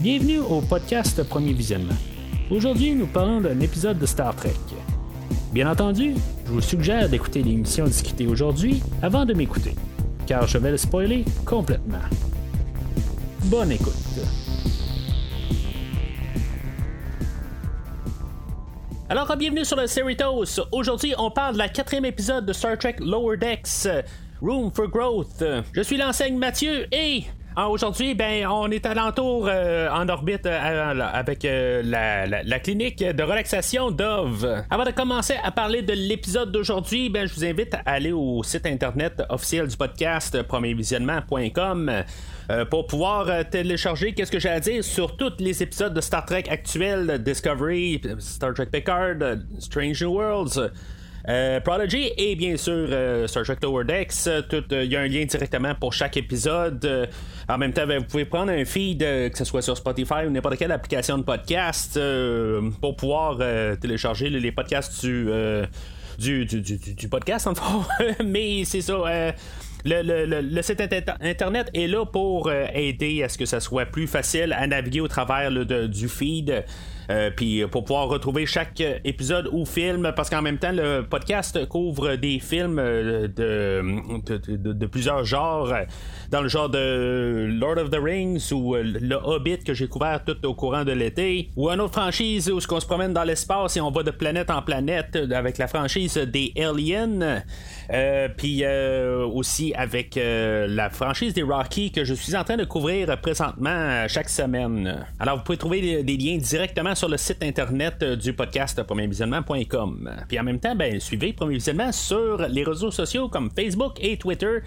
Bienvenue au podcast Premier Visionnement. Aujourd'hui, nous parlons d'un épisode de Star Trek. Bien entendu, je vous suggère d'écouter l'émission discutée aujourd'hui avant de m'écouter, car je vais le spoiler complètement. Bonne écoute. Alors, bienvenue sur le Cerritos. Aujourd'hui, on parle de la quatrième épisode de Star Trek Lower Decks, Room for Growth. Je suis l'enseigne Mathieu et ah, aujourd'hui, ben, on est alentour euh, en orbite euh, avec euh, la, clinique de relaxation Dove. Avant de commencer à parler de l'épisode d'aujourd'hui, ben, je vous invite à aller au site internet officiel du podcast premiervisionnement.com. pour pouvoir télécharger qu'est-ce que j'ai à dire sur tous les épisodes de Star Trek actuels, Discovery, Star Trek Picard, Strange New Worlds, euh, Prodigy et bien sûr euh, Star Trek. Euh, il y a un lien directement pour chaque épisode. en même temps, ben, vous pouvez prendre un feed, que ce soit sur Spotify ou n'importe quelle application de podcast, pour pouvoir télécharger les podcasts du, podcast, en fait. Mais c'est ça. Le, site internet est là pour aider à ce que ça soit plus facile à naviguer au travers du feed. Euh, puis pour pouvoir retrouver chaque épisode ou film, parce qu'en même temps, le podcast couvre des films euh, de, de, plusieurs genres, dans le genre de Lord of the Rings ou euh, Le Hobbit que j'ai couvert tout au courant de l'été, ou une autre franchise où on se promène dans l'espace et on va de planète en planète avec la franchise des Aliens, puis aussi avec la franchise des Rocky que je suis en train de couvrir présentement chaque semaine. Alors vous pouvez trouver des liens directement sur le site internet euh, du podcast premiervisionnement.com. Puis en même temps, ben, suivez Premier Visionnement sur les réseaux sociaux comme Facebook et Twitter.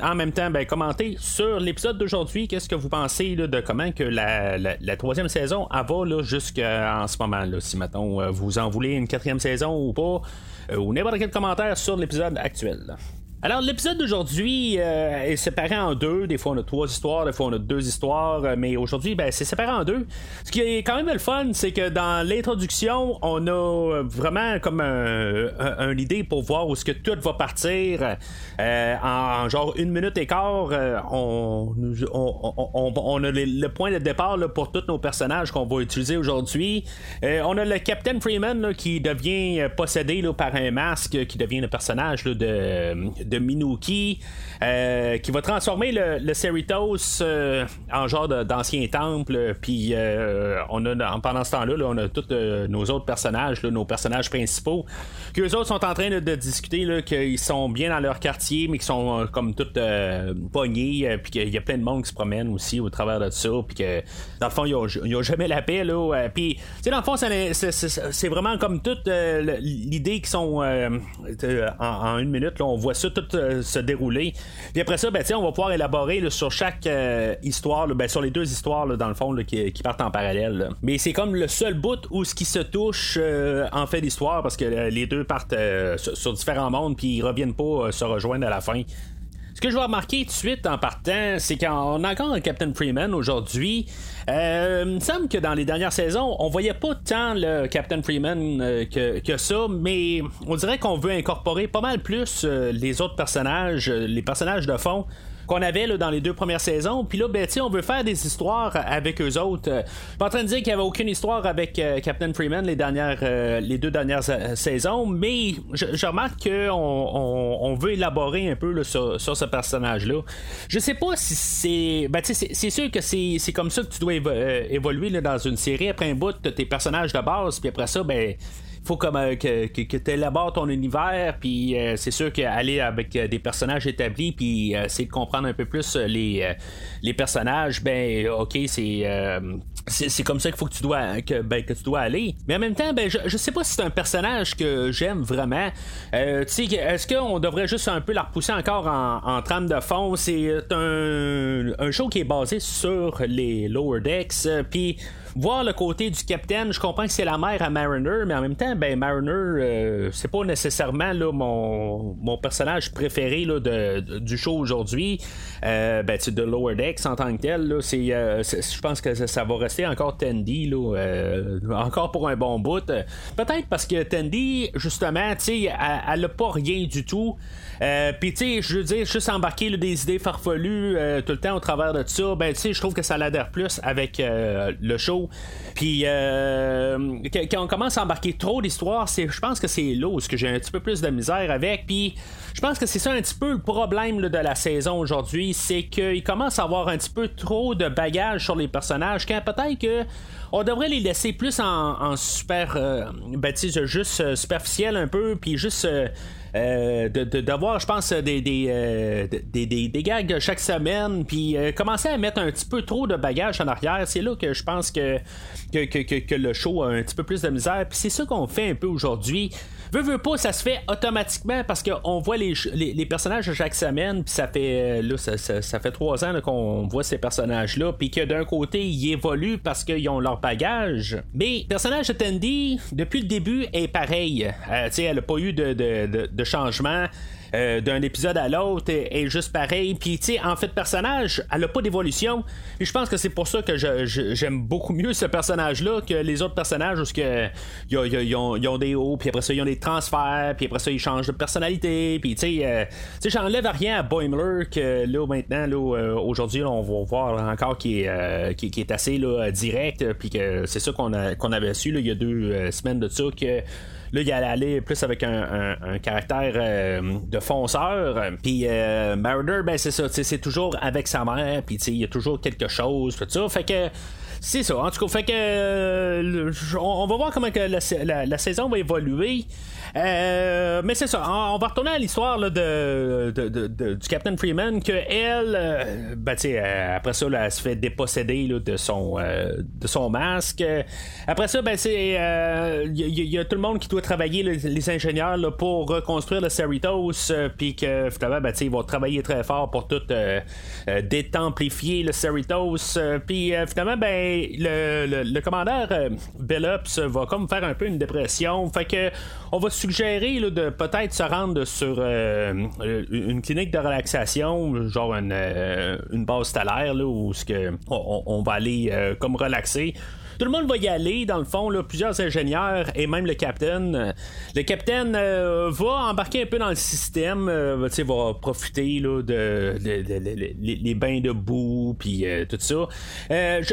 En même temps, ben, commentez sur l'épisode d'aujourd'hui. Qu'est-ce que vous pensez de comment que la, troisième saison va jusqu'à en ce moment. Là, si maintenant euh, vous en voulez une quatrième saison ou pas, euh, ou n'importe quel commentaire sur l'épisode actuel. Alors, l'épisode d'aujourd'hui euh, est séparé en deux. Des fois, on a trois histoires, des fois, on a deux histoires. Euh, mais aujourd'hui, ben, c'est séparé en deux. Ce qui est quand même le fun, c'est que dans l'introduction, on a vraiment comme un, idée pour voir où ce que tout va partir. Euh, en, genre une minute et quart, on, on, a le, point de départ pour tous nos personnages qu'on va utiliser aujourd'hui. on a le Captain Freeman qui devient possédé par un masque, qui devient le personnage de de Minuki euh, qui va transformer le, le Cerritos euh, en genre d'ancien temple. Puis euh, on a pendant ce temps-là, on a tous nos autres personnages, nos personnages principaux, qui eux autres sont en train de discuter qu'ils sont bien dans leur quartier, mais qui sont comme tous pognés, puis qu'il y a plein de monde qui se promènent aussi au travers de ça, puis que dans le fond, ils n'ont jamais la paix. Là, puis, dans le fond, c'est vraiment comme toute l'idée qui sont en, une minute, on voit ça tout se dérouler. Puis après ça, ben, on va pouvoir élaborer sur chaque euh, histoire, ben, sur les deux histoires, dans le fond, qui, partent en parallèle. Mais c'est comme le seul bout où ce qui se touche euh, en fait d'histoire, parce que euh, les deux partent sur, différents mondes, puis ils reviennent pas se rejoindre à la fin. Ce que je vais remarquer tout de suite en partant, c'est qu'on a encore un Captain Freeman aujourd'hui. il me semble que dans les dernières saisons, on voyait pas tant le Captain Freeman que, que, ça, mais on dirait qu'on veut incorporer pas mal plus les autres personnages, les personnages de fond qu'on avait là, dans les deux premières saisons. Puis là, ben, on veut faire des histoires avec eux autres. Euh, pas en train de dire qu'il n'y avait aucune histoire avec euh, Captain Freeman les, dernières, euh, les deux dernières saisons, mais je, remarque qu'on on, veut élaborer un peu sur, ce personnage-là. Je sais pas si c'est. Ben, c'est sûr que c'est comme ça que tu dois évoluer dans une série. Après un bout, tes personnages de base, puis après ça, ben faut comme euh, que, que, tu élabores ton univers, puis euh, c'est sûr qu'aller avec euh, des personnages établis, puis c'est de comprendre un peu plus les, les personnages, ben ok, c'est c'est comme ça qu'il faut que tu dois que, ben, que tu dois aller. Mais en même temps, ben, je, je sais pas si c'est un personnage que j'aime vraiment. Euh, est-ce qu'on devrait juste un peu la repousser encore en, en trame de fond? C'est un, un show qui est basé sur les lower decks. Puis voir le côté du capitaine, je comprends que c'est la mère à Mariner, mais en même temps, ben Mariner, euh, c'est pas nécessairement là, mon, mon personnage préféré là, de, du show aujourd'hui. Euh, ben, de Lower Decks en tant que tel, euh, je pense que ça, va rester encore Tandy, là, encore pour un bon bout. Peut-être parce que Tandy, justement, sais, elle, n'a pas rien du tout. Puis, tu sais, je veux dire, juste embarquer des idées farfelues tout le temps au travers de ça, ben, tu sais, je trouve que ça l'adhère plus avec le show. Puis, quand on commence à embarquer trop d'histoires, je pense que c'est là où j'ai un petit peu plus de misère avec. Puis, je pense que c'est ça un petit peu le problème de la saison aujourd'hui, c'est qu'il commence à avoir un petit peu trop de bagages sur les personnages, quand peut-être que on devrait les laisser plus en, super, euh, ben, juste euh, superficiel un peu, puis juste euh, euh, d'avoir, je pense, des, des, euh, des, des, gags chaque semaine, puis euh, commencer à mettre un petit peu trop de bagages en arrière. C'est là que je pense que, que, que, que, le show a un petit peu plus de misère. Puis c'est ça qu'on fait un peu aujourd'hui. Veux, veux pas, ça se fait automatiquement parce qu'on voit les, les, personnages chaque semaine, puis ça fait là, ça, ça, fait trois ans qu'on voit ces personnages-là, puis que d'un côté, ils évoluent parce qu'ils ont leur bagage. Mais le personnage de Tandy, depuis le début, est pareil. sais elle a pas eu de, de, de changement. Euh, d'un épisode à l'autre est, juste pareil. Puis, tu sais, en fait, personnage, elle a pas d'évolution. Puis, je pense que c'est pour ça que j'aime beaucoup mieux ce personnage-là que les autres personnages où ils ont, des hauts, puis après ça, ils ont des transferts, puis après ça, ils changent de personnalité. Puis, tu sais, euh, j'enlève rien à Boimler que là, maintenant, là, euh, aujourd'hui, on va voir encore qui est, qui, est assez direct. Puis que c'est ça qu'on qu'on avait su il y a deux semaines de ça que Là, il allait aller plus avec un, caractère euh, de fonceur. Puis euh, Mariner, ben c'est ça, c'est toujours avec sa mère. Puis il y a toujours quelque chose, tout ça. Fait que c'est ça. En tout cas, fait que euh, on, va voir comment que la, saison va évoluer. Euh, mais c'est ça. On, va retourner à l'histoire de, du Captain Freeman que elle, euh, ben, après ça, elle se fait déposséder de son de son masque. Après ça, ben c'est il y, a tout le monde qui doit travailler les ingénieurs pour reconstruire le Cerritos, puis que finalement, ben, ils vont travailler très fort pour tout détemplifier le Cerritos. puis finalement, ben le, le, commandeur euh, Bellops va comme faire un peu une dépression. Fait que on va suggérer de peut-être se rendre sur euh, une clinique de relaxation, genre une, euh, une base stellaire où on, on, va aller comme relaxer. Tout le monde va y aller, dans le fond, plusieurs ingénieurs et même le capitaine. Euh, le capitaine euh, va embarquer un peu dans le système, euh, va profiter là, de, les bains de boue, puis tout ça.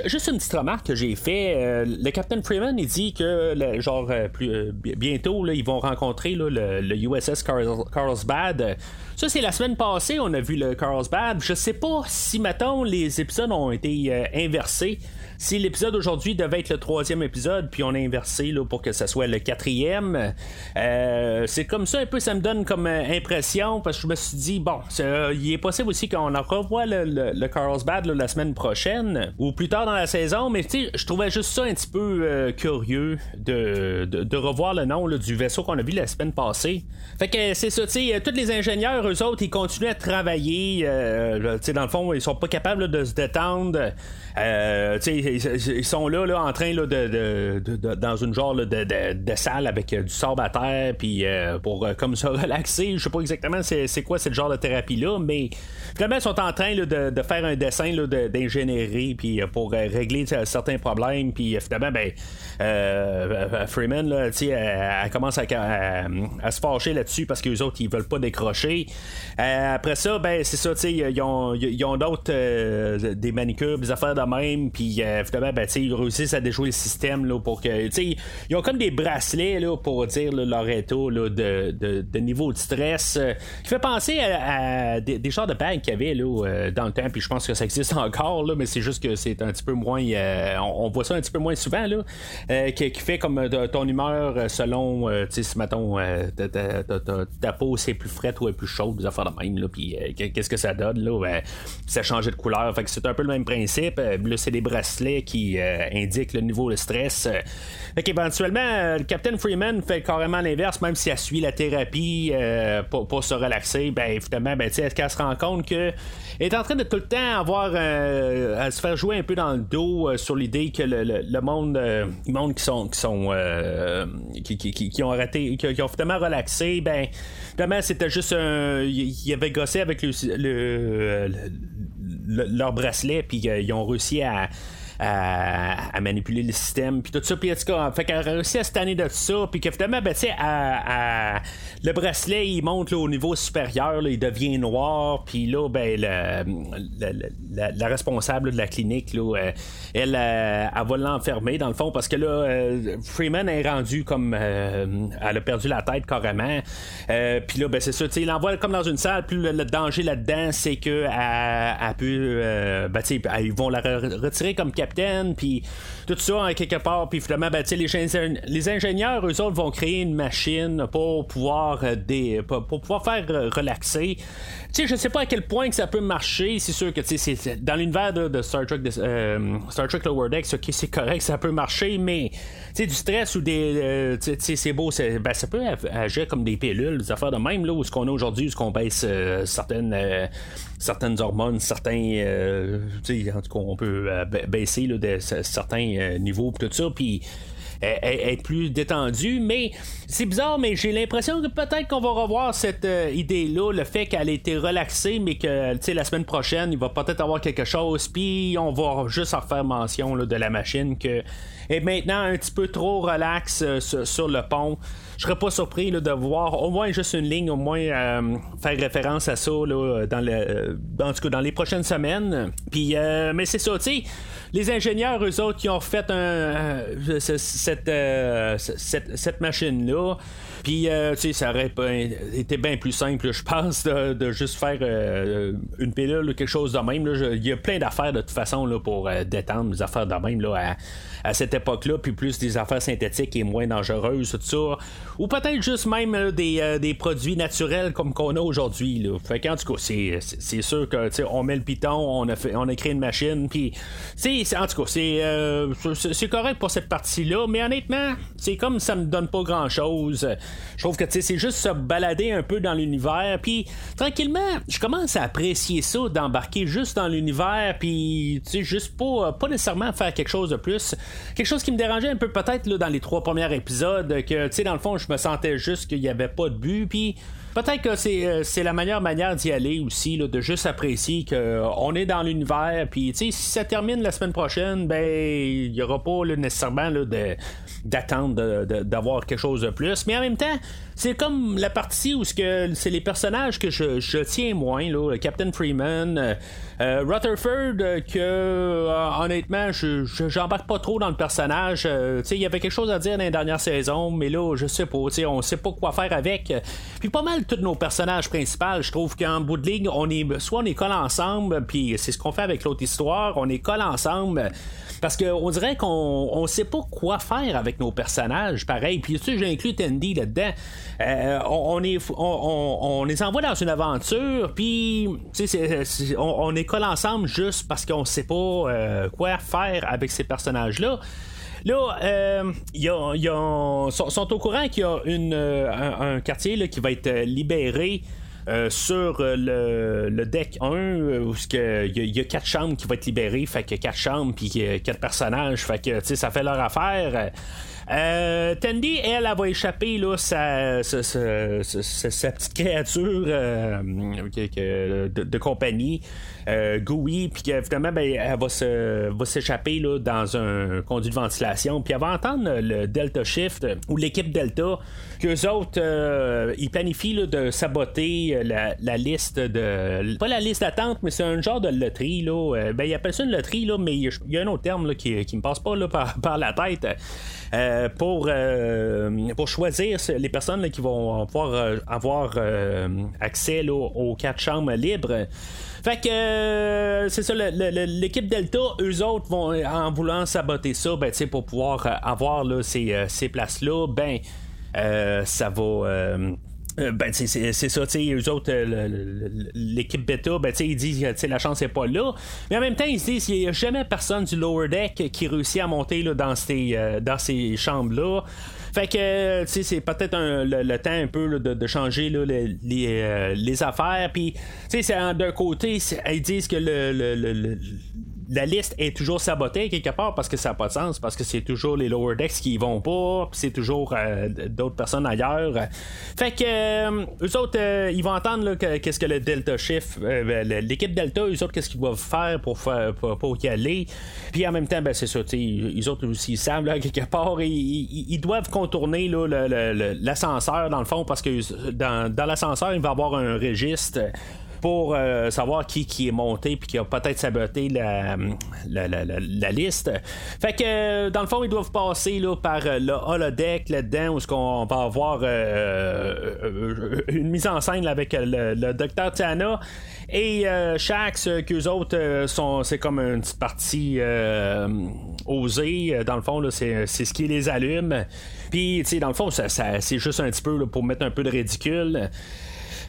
juste une petite remarque que j'ai fait. le capitaine Freeman, il dit que, genre, plus, bientôt, ils vont rencontrer le, le, USS Carlsbad. Ça, c'est la semaine passée, on a vu le Carlsbad. Je sais pas si, mettons, les épisodes ont été inversés si l'épisode aujourd'hui devait être le troisième épisode, puis on a inversé là, pour que ce soit le quatrième, euh, c'est comme ça un peu, ça me donne comme euh, impression, parce que je me suis dit, bon, euh, il est possible aussi qu'on en revoie le, le, Carlsbad la semaine prochaine, ou plus tard dans la saison, mais tu sais, je trouvais juste ça un petit peu curieux de, de, revoir le nom du vaisseau qu'on a vu la semaine passée. Fait que c'est ça, tu sais, tous les ingénieurs, eux autres, ils continuent à travailler, tu sais, dans le fond, ils sont pas capables de se détendre. Euh, ils, sont là, là en train là, de, dans une genre de, de, salle avec euh, du sable à terre, puis euh, pour comme se relaxer. Je sais pas exactement c'est, quoi ce genre de thérapie là, mais vraiment ils sont en train de, faire un dessin d'ingénierie, puis pour régler certains problèmes, puis finalement ben Freeman là, elle, commence à, se fâcher là-dessus parce que les autres ils veulent pas décrocher. après ça, ben c'est ça, ils ont, ils ont d'autres des manicures, des affaires de même, puis euh, finalement, ben, ils réussissent à déjouer le système là, pour que. Ils ont comme des bracelets là, pour dire leur état là, de, de, niveau de stress euh, qui fait penser à, des, genres de bagues qu'il y avait là, euh, dans le temps, puis je pense que ça existe encore, là, mais c'est juste que c'est un petit peu moins. On, voit ça un petit peu moins souvent, là, qui, fait comme ton humeur selon, si mettons, ta, peau c'est plus frette ou est plus chaude, des affaires de même, là, puis qu'est-ce que ça donne, là, ben, ça change de couleur, fait que c'est un peu le même principe. Là, c'est des bracelets qui euh, indiquent le niveau de stress. Fait qu'éventuellement, euh, le Captain Freeman fait carrément l'inverse, même si elle suit la thérapie euh, pour, se relaxer. Ben, évidemment, ben, est-ce qu'elle se rend compte que est en train de tout le temps avoir à se faire jouer un peu dans le dos sur l'idée que le, monde, monde qui sont qui sont qui, ont arrêté, qui, ont finalement relaxé, ben finalement c'était juste un, il avait gossé avec le leur bracelet, puis euh, ils ont réussi à à, manipuler le système, puis tout ça. Puis en tout cas, fait qu'elle a réussi à se tanner de ça, puis que finalement, ben, tu sais, le bracelet, il monte au niveau supérieur, il devient noir, puis là, ben, la, responsable de la clinique, là, euh, elle, euh, elle, va l'enfermer, dans le fond, parce que là, euh, Freeman est rendu comme. elle a perdu la tête carrément. puis là, ben, c'est ça, tu sais, il l'envoie comme dans une salle, puis le, danger là-dedans, c'est que elle, peut. ben, tu sais, ils vont la retirer comme capitaine, puis tout ça, hein, quelque part, puis finalement, ben, les, les ingénieurs, eux autres, vont créer une machine pour pouvoir, des, pour, pouvoir faire relaxer. Tu sais, je sais pas à quel point que ça peut marcher. C'est sûr que c'est dans l'univers de, Star Trek, euh, Star Trek Lower Decks, ok, c'est correct, ça peut marcher, mais tu sais, du stress ou des, euh, c'est beau, ben, ça peut agir comme des pilules, des affaires de même là où ce qu'on a aujourd'hui, où ce qu'on baisse euh, certaines certaines hormones, certains, en tout cas, on peut baisser là, certains niveaux, tout ça, puis être plus détendu. Mais c'est bizarre, mais j'ai l'impression que peut-être qu'on va revoir cette euh, idée-là, le fait qu'elle ait été relaxée, mais que la semaine prochaine, il va peut-être avoir quelque chose, puis on va juste en faire mention de la machine que est maintenant un petit peu trop relax euh, sur, le pont. Je serais pas surpris de voir au moins juste une ligne, au moins euh, faire référence à ça dans, le, dans, dans les prochaines semaines. Puis, mais c'est ça, tu sais les ingénieurs, eux autres, qui ont fait un, euh, cette machine-là, puis, euh, tu sais, ça aurait été bien plus simple, je pense, de, juste faire euh, une pilule ou quelque chose de même. Il y a plein d'affaires de toute façon là, pour détendre les affaires de même là, à, cette époque-là, puis plus des affaires synthétiques et moins dangereuses, tout ça. Ou peut-être juste même des, produits naturels comme qu'on a aujourd'hui. Fait qu'en tout cas, c'est, sûr que on met le piton, on a, fait, on a créé une machine, puis en tout cas, c'est, c'est correct pour cette partie-là, mais honnêtement, c'est comme ça me donne pas grand-chose. Je trouve que c'est juste se balader un peu dans l'univers. Puis tranquillement, je commence à apprécier ça, d'embarquer juste dans l'univers. Puis juste pas, pas nécessairement faire quelque chose de plus. Quelque chose qui me dérangeait un peu peut-être dans les trois premiers épisodes. Que dans le fond, je me sentais juste qu'il n'y avait pas de but. Puis peut-être que euh, c'est, la meilleure manière d'y aller aussi, de juste apprécier qu'on est dans l'univers. Puis, si ça termine la semaine prochaine, ben, il n'y aura pas nécessairement de, d'attendre d'avoir quelque chose de plus. Mais en même temps, c'est comme la partie où c'est les personnages que je, tiens moins, là, Captain Freeman, euh, euh, Rutherford, que euh, honnêtement, je, j'embarque pas trop dans le personnage. il y avait quelque chose à dire dans les dernières saisons, mais là, je sais pas, on sait pas quoi faire avec. Puis pas mal tous nos personnages principaux, je trouve qu'en bout de ligne, on est soit on est collés ensemble, puis c'est ce qu'on fait avec l'autre histoire, on est collés ensemble. Parce qu'on dirait qu'on on sait pas quoi faire avec nos personnages, pareil. Puis tu sais, j'inclus Tandy là-dedans. Euh, on, on, les envoie dans une aventure, puis on, est collé ensemble juste parce qu'on sait pas euh, quoi faire avec ces personnages-là. Là, euh, sont, au courant qu'il y a une, un, quartier qui va être libéré euh, sur euh, le, deck 1, euh, où il y, a quatre chambres qui vont être libérées, fait que quatre chambres puis quatre personnages, fait que ça fait leur affaire. Euh, Tandy, elle, elle, va échapper là, sa, sa, petite créature de, compagnie, euh, puis finalement, ben, elle va, se, va s'échapper là, dans un conduit de ventilation, puis elle va entendre le Delta Shift ou l'équipe Delta, qu'eux autres, ils planifient de saboter la, liste de. Pas la liste d'attente, mais c'est un genre de loterie. Là. ben, ils appellent ça une loterie, là, mais il y a un autre terme là, qui, qui me passe pas là, par, la tête. Euh, pour, euh, pour choisir les personnes qui vont pouvoir euh, avoir accès aux quatre chambres libres. Fait que c'est ça, l'équipe Delta, eux autres vont, en voulant saboter ça, ben, pour pouvoir avoir là, ces, ces places-là, ben ça va euh, ben, c'est ça, tu eux autres, euh, l'équipe bêta, ben, ils disent que la chance n'est pas là. Mais en même temps, ils disent qu'il n'y a jamais personne du lower deck qui réussit à monter là, dans ces, euh, dans ces chambres-là. Fait que, tu sais, c'est peut-être le, temps un peu de, changer les, les, affaires. Puis, tu sais, d'un côté, ils disent que le la liste est toujours sabotée quelque part parce que ça n'a pas de sens, parce que c'est toujours les lower decks qui y vont pas, puis c'est toujours d'autres personnes ailleurs. Fait que eux autres, ils vont entendre qu'est-ce que le Delta Shift, ben, l'équipe Delta, eux autres, qu'est-ce qu'ils doivent faire pour, faire, pour, y aller? Puis en même temps, ben, c'est ça, ils autres aussi, ils savent, quelque part, ils, doivent contourner l'ascenseur, dans le fond, parce que dans, dans l'ascenseur, il va y avoir un registre pour euh, savoir qui, qui est monté puis qui a peut-être saboté la, la, liste. Fait que euh, dans le fond, ils doivent passer là, par euh, le holodeck là-dedans où on va avoir une mise en scène avec le, le docteur Tiana. Et Shax qu'eux autres sont c'est comme une petite partie osée. Dans le fond c'est, ce qui les allume. Puis dans le fond ça, c'est juste un petit peu pour mettre un peu de ridicule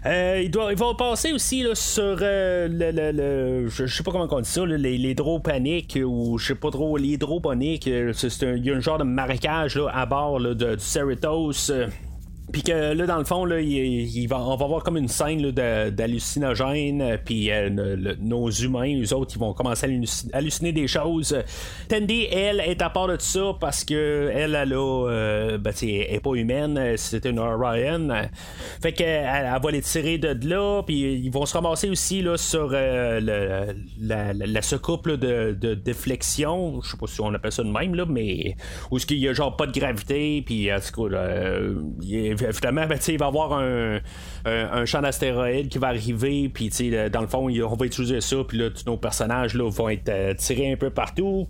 euh, il, doit, il va passer aussi là, sur euh, le, le, je, sais pas comment on dit ça, les, l'hydroponique ou je sais pas trop, l'hydroponique. Euh, il y a un genre de marécage là, à bord là, de, du Cerritos. Puis que là, dans le fond, là, il, va, on va avoir comme une scène d'hallucinogène. Euh, puis euh, nos humains, les autres, ils vont commencer à halluciner des choses. Tandy, elle, est à part de ça parce que elle, elle, a, euh, ben, est pas humaine. C'est une Orion. Fait qu'elle elle va les tirer de là. Puis ils vont se ramasser aussi là, sur le, la, la, secoupe de, de, déflexion. Je sais pas si on appelle ça de même, là, mais où est-ce qu'il y a genre pas de gravité. Puis en tout cas, il finalement, ben, il va y avoir un, champ d'astéroïdes qui va arriver, puis dans le fond, on va utiliser ça, puis là, tous nos personnages là, vont être euh, tirés un peu partout.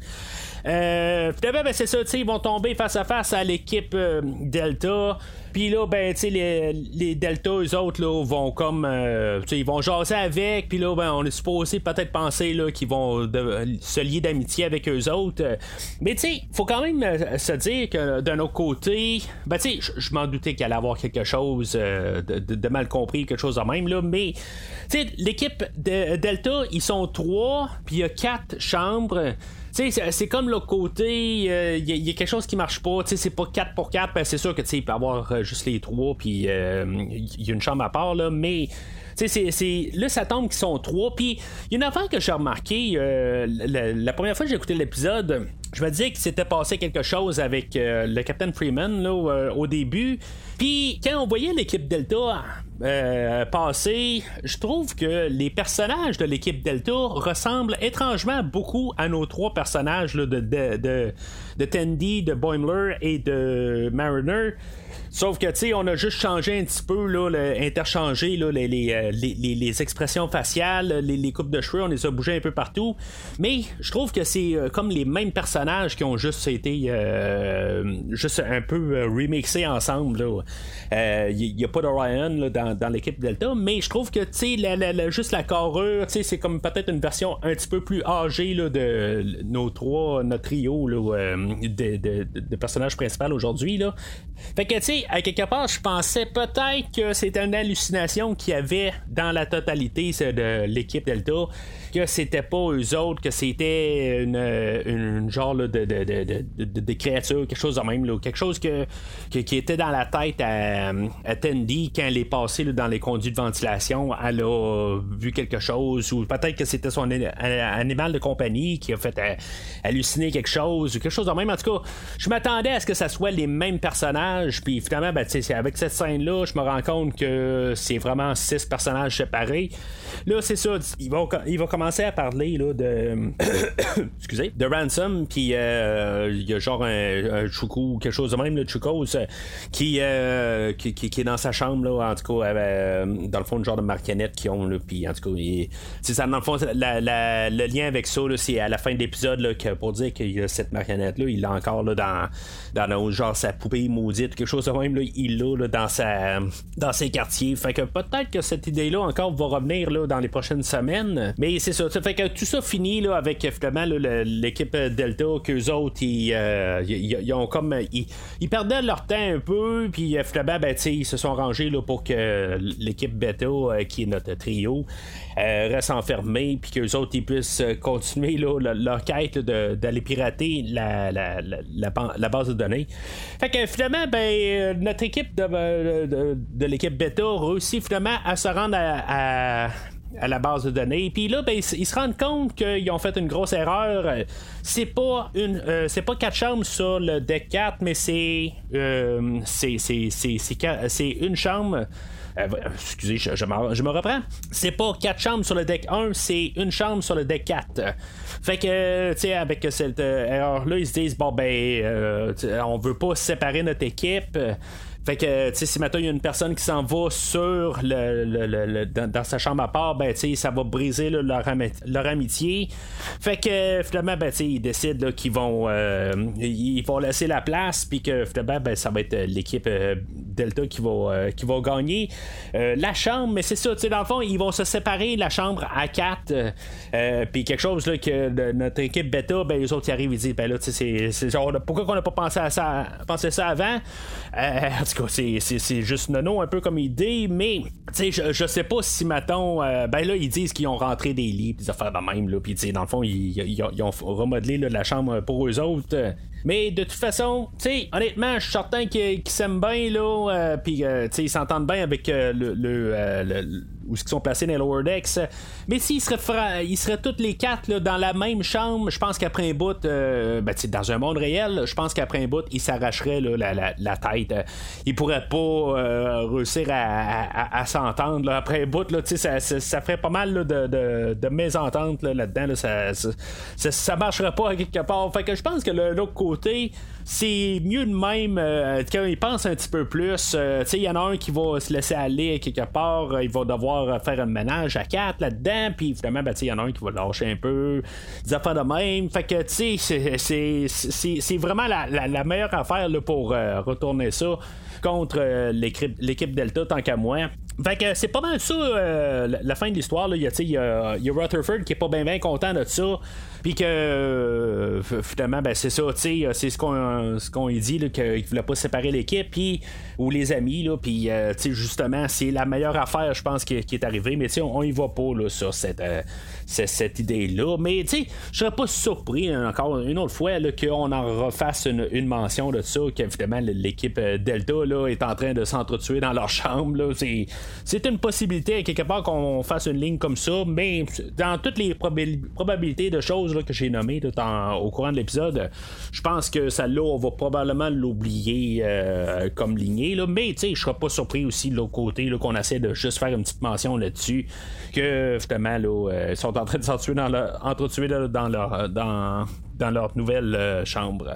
Euh, ben, c'est ça, ils vont tomber face à face à l'équipe euh, Delta. Puis là, ben, tu sais, les, les Delta, eux autres, là, vont comme. Euh, tu sais, ils vont jaser avec. Puis là, ben, on est supposé peut-être penser là, qu'ils vont se lier d'amitié avec eux autres. Mais tu sais, faut quand même euh, se dire que d'un autre côté, ben, tu sais, je m'en doutais qu'il allait avoir quelque chose de, de, mal compris, quelque chose de même, là. Mais, tu sais, l'équipe de Delta, ils sont trois, puis il y a quatre chambres c'est comme le côté, il euh, y, a quelque chose qui marche pas. C'est pas 4 pour 4, ben, c'est sûr que il peut avoir euh, juste les trois, puis il euh, y a une chambre à part, là, mais. C'est, là, ça tombe qu'ils sont trois. Puis, il y a une affaire que j'ai remarqué la, première fois que j'ai écouté l'épisode, je me disais que s'était passé quelque chose avec le Captain Freeman là, au début. Puis, quand on voyait l'équipe Delta euh, passé, je trouve que les personnages de l'équipe Delta ressemblent étrangement beaucoup à nos trois personnages de, de, de, de Tandy, de Boimler et de Mariner. Sauf que, tu sais, on a juste changé un petit peu, là, interchangé là, les, les, euh, les, les, expressions faciales, les, coupes de cheveux, on les a bougés un peu partout. Mais je trouve que c'est euh, comme les mêmes personnages qui ont juste été euh, juste un peu remixés ensemble. Il n'y a pas d'Orion dans, dans l'équipe Delta, mais je trouve que, tu sais, la, juste la carrure, tu sais, c'est comme peut-être une version un petit peu plus âgée là, de nos trois, notre trio là, de, de, de, personnages principaux aujourd'hui. Là. Fait que, tu sais, à quelque part, je pensais peut-être que c'était une hallucination qu'il y avait dans la totalité de l'équipe Delta, que c'était pas eux autres, que c'était une, genre de, de, de, créature, quelque chose de même, là, quelque chose que, qui était dans la tête à, à Tandy quand elle est passée dans les conduits de ventilation, elle a vu quelque chose, ou peut-être que c'était son animal de compagnie qui a fait euh, halluciner quelque chose, ou quelque chose de même. En tout cas, je m'attendais à ce que ça soit les mêmes personnages, puis finalement, ben, avec cette scène-là, je me rends compte que c'est vraiment six personnages séparés. Là, c'est ça, il va, il va commencer à parler là, de. excusez, de Ransom, puis euh, il y a genre un, un Chuku, quelque chose de même, le Chukos, qui, euh, qui, qui, est dans sa chambre, là, en tout cas, euh, dans le fond, genre de martionnette qu'ils ont, puis en tout cas, c'est ça, dans le fond, le lien avec ça, c'est à la fin de l'épisode, pour dire qu'il a cette marionnette-là, il l'a encore là, dans, dans genre sa poupée maudite, quelque chose de même, là, il l'a dans, sa, dans ses quartiers. Fait que peut-être que cette idée-là encore va revenir là, dans les prochaines semaines. Mais c'est ça. Ça fait que tout ça finit là, avec finalement l'équipe Delta, qu'eux autres, ils, euh, ils, ont comme. Ils, perdaient leur temps un peu, puis finalement, ben, ils se sont rangés là, pour que l'équipe Beta, euh, qui est notre trio, euh, reste enfermée, puis qu'eux autres, ils puissent continuer là, leur, quête d'aller pirater la, la, la, base de données. Fait que finalement, ben, notre équipe de, de, l'équipe Beta réussit finalement à se rendre à la base de données. Puis là, ben, ils se rendent compte qu'ils ont fait une grosse erreur. C'est pas une, c'est pas quatre chambres sur le deck 4, mais c'est, c'est, c'est une chambre. Euh, excusez, je, me, reprends. C'est pas quatre chambres sur le deck 1, c'est une chambre sur le deck 4. Fait que, tu sais, avec cette euh, erreur-là, ils se disent, bon, ben, euh, on veut pas séparer notre équipe. Fait que, tu sais, si maintenant il y a une personne qui s'en va sur le, dans, sa chambre à part, ben, tu sais, ça va briser leur, amitié. Fait que, finalement, ben, tu sais, ils décident qu'ils vont, euh, ils vont laisser la place, puis que, finalement, ben, ça va être l'équipe euh, Delta qui va, euh, qui va gagner la chambre. Mais c'est ça, tu sais, dans le fond, ils vont se séparer la chambre à 4. puis quelque chose là, que notre équipe Beta, ben, les autres qui arrivent, ils disent, ben là, tu sais, c'est, pourquoi qu'on n'a pas pensé à ça, pensé ça avant? Tout cas, c'est juste nono un peu comme idée, mais je, je sais pas si, mettons, euh, ben là, ils disent qu'ils ont rentré des lits, des affaires de même, là, puis dans le fond, ils, ont remodelé la chambre pour eux autres. Mais de toute façon, tu sais, honnêtement, je suis certain qu'ils s'aiment bien, là, euh, puis, euh, ils s'entendent bien avec le, le où ils sont placés dans les lower decks. Mais s'ils seraient, ils seraient tous les quatre dans la même chambre, je pense qu'après un bout, euh, ben, dans un monde réel, je pense qu'après un bout, ils s'arracheraient la, la, tête. Ils pourraient pas euh, réussir à, s'entendre. Après un bout, là, ça, ça, ferait pas mal de, de, de mésententes là, dedans ça, ça, ça, marcherait pas quelque part. Fait que je pense que l'autre côté, c'est mieux de même euh, quand ils pensent un petit peu plus. Euh, il y en a un qui va se laisser aller quelque part, euh, il va devoir faire un ménage à quatre là-dedans, puis finalement, ben, il y en a un qui va lâcher un peu, des affaires de même. Fait que, tu sais, c'est vraiment la, la, meilleure affaire là, pour retourner ça contre l'équipe Delta, tant qu'à moi. Fait que c'est pas mal ça, la, fin de l'histoire. Il y, y, a Rutherford qui est pas bien bien content de ça. Puis que euh, finalement, ben, c'est ça, sais, c'est ce qu'on ce qu'on dit, qu'il voulait pas séparer l'équipe, puis ou les amis, là, puis euh, justement, c'est la meilleure affaire, je pense, qui, est arrivée, mais sais, on, y va pas là, sur cette, euh, cette, idée-là. Mais tu sais, je serais pas surpris, hein, encore une autre fois, qu'on en refasse une, mention de ça, qu'évidemment, l'équipe Delta là, est en train de s'entretuer dans leur chambre. Là. C'est, une possibilité, quelque part, qu'on fasse une ligne comme ça, mais dans toutes les probabilités de choses que j'ai nommé au courant de l'épisode, je pense que celle-là, on va probablement l'oublier euh, comme lignée. Là, mais je serais pas surpris aussi de l'autre côté qu'on essaie de juste faire une petite mention là-dessus. Que justement, là, euh, ils sont en train de s'entretuer dans leur, dans leur, dans, dans leur nouvelle euh, chambre.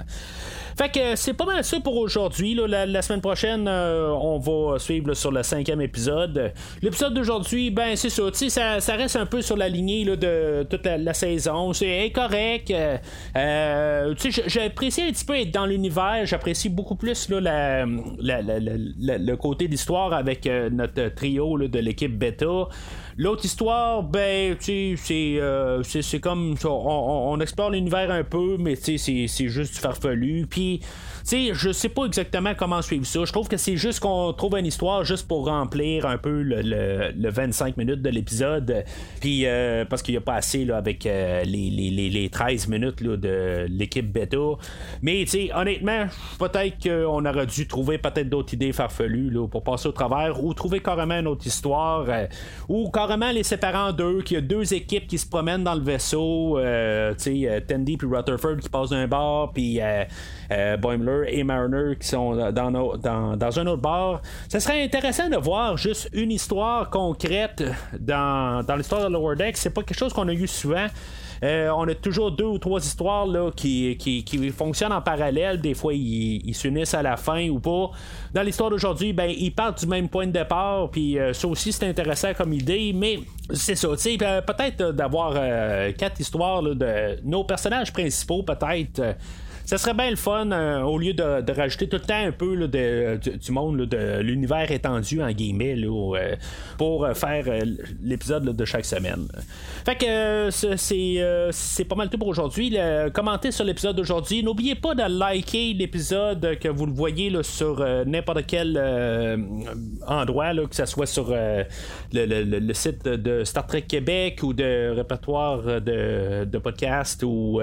Fait que c'est pas mal ça pour aujourd'hui. La, semaine prochaine, euh, on va suivre sur le cinquième épisode. L'épisode d'aujourd'hui, ben c'est ça, ça, ça reste un peu sur la lignée de toute la, saison. C'est incorrect. Euh, euh j'apprécie un petit peu être dans l'univers. J'apprécie beaucoup plus là, le côté d'histoire avec euh, notre trio de l'équipe bêta. L'autre histoire, ben, tu sais, c'est comme on, on, explore l'univers un peu, mais tu sais, c'est juste du farfelu. Puis tu sais, je sais pas exactement comment suivre ça. Je trouve que c'est juste qu'on trouve une histoire juste pour remplir un peu le, 25 minutes de l'épisode. Puis, euh, parce qu'il n'y a pas assez là, avec euh, les, les, 13 minutes là, de l'équipe bêta. Mais, tu sais, honnêtement, peut-être qu'on aurait dû trouver peut-être d'autres idées farfelues là, pour passer au travers ou trouver carrément une autre histoire euh, ou carrément les séparer en deux, qu'il y a deux équipes qui se promènent dans le vaisseau. tu sais, Tandy puis Rutherford qui passent d'un bar, puis euh, Boimler et Mariner qui sont dans, dans, un autre bar. Ce serait intéressant de voir juste une histoire concrète dans, l'histoire de Lower Deck. C'est pas quelque chose qu'on a eu souvent. Euh, on a toujours deux ou trois histoires là, qui, qui, fonctionnent en parallèle. Des fois, ils s'unissent à la fin ou pas. Dans l'histoire d'aujourd'hui, ben, ils partent du même point de départ. Puis euh, ça aussi, c'est intéressant comme idée. Mais c'est ça, sais, peut-être d'avoir quatre histoires de nos personnages principaux, peut-être ça serait bien le fun euh, au lieu de, rajouter tout le temps un peu de, du, monde de l'univers étendu en guillemets euh, pour euh, faire l'épisode de chaque semaine. Fait que c'est pas mal tout pour aujourd'hui. Commentez sur l'épisode d'aujourd'hui. N'oubliez pas de liker l'épisode que vous le voyez sur n'importe quel endroit, que ce soit sur le, site de Star Trek Québec ou de répertoire de, de podcast ou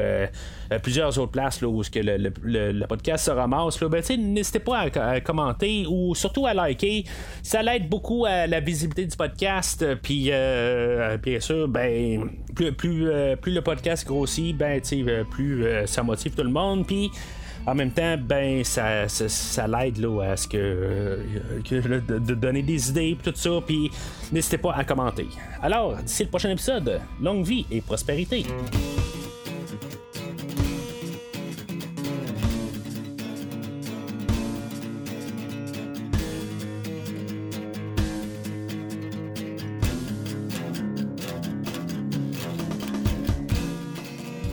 plusieurs autres places où que le, podcast se ramasse, ben, n'hésitez pas à, commenter ou surtout à liker. Ça l'aide beaucoup à la visibilité du podcast. Puis, euh, bien sûr, ben, plus, plus, plus le podcast grossit, ben, plus ça motive tout le monde. Puis, en même temps, ben ça, ça, l'aide à ce que, de, donner des idées tout ça, puis n'hésitez pas à commenter. Alors, d'ici le prochain épisode, longue vie et prospérité.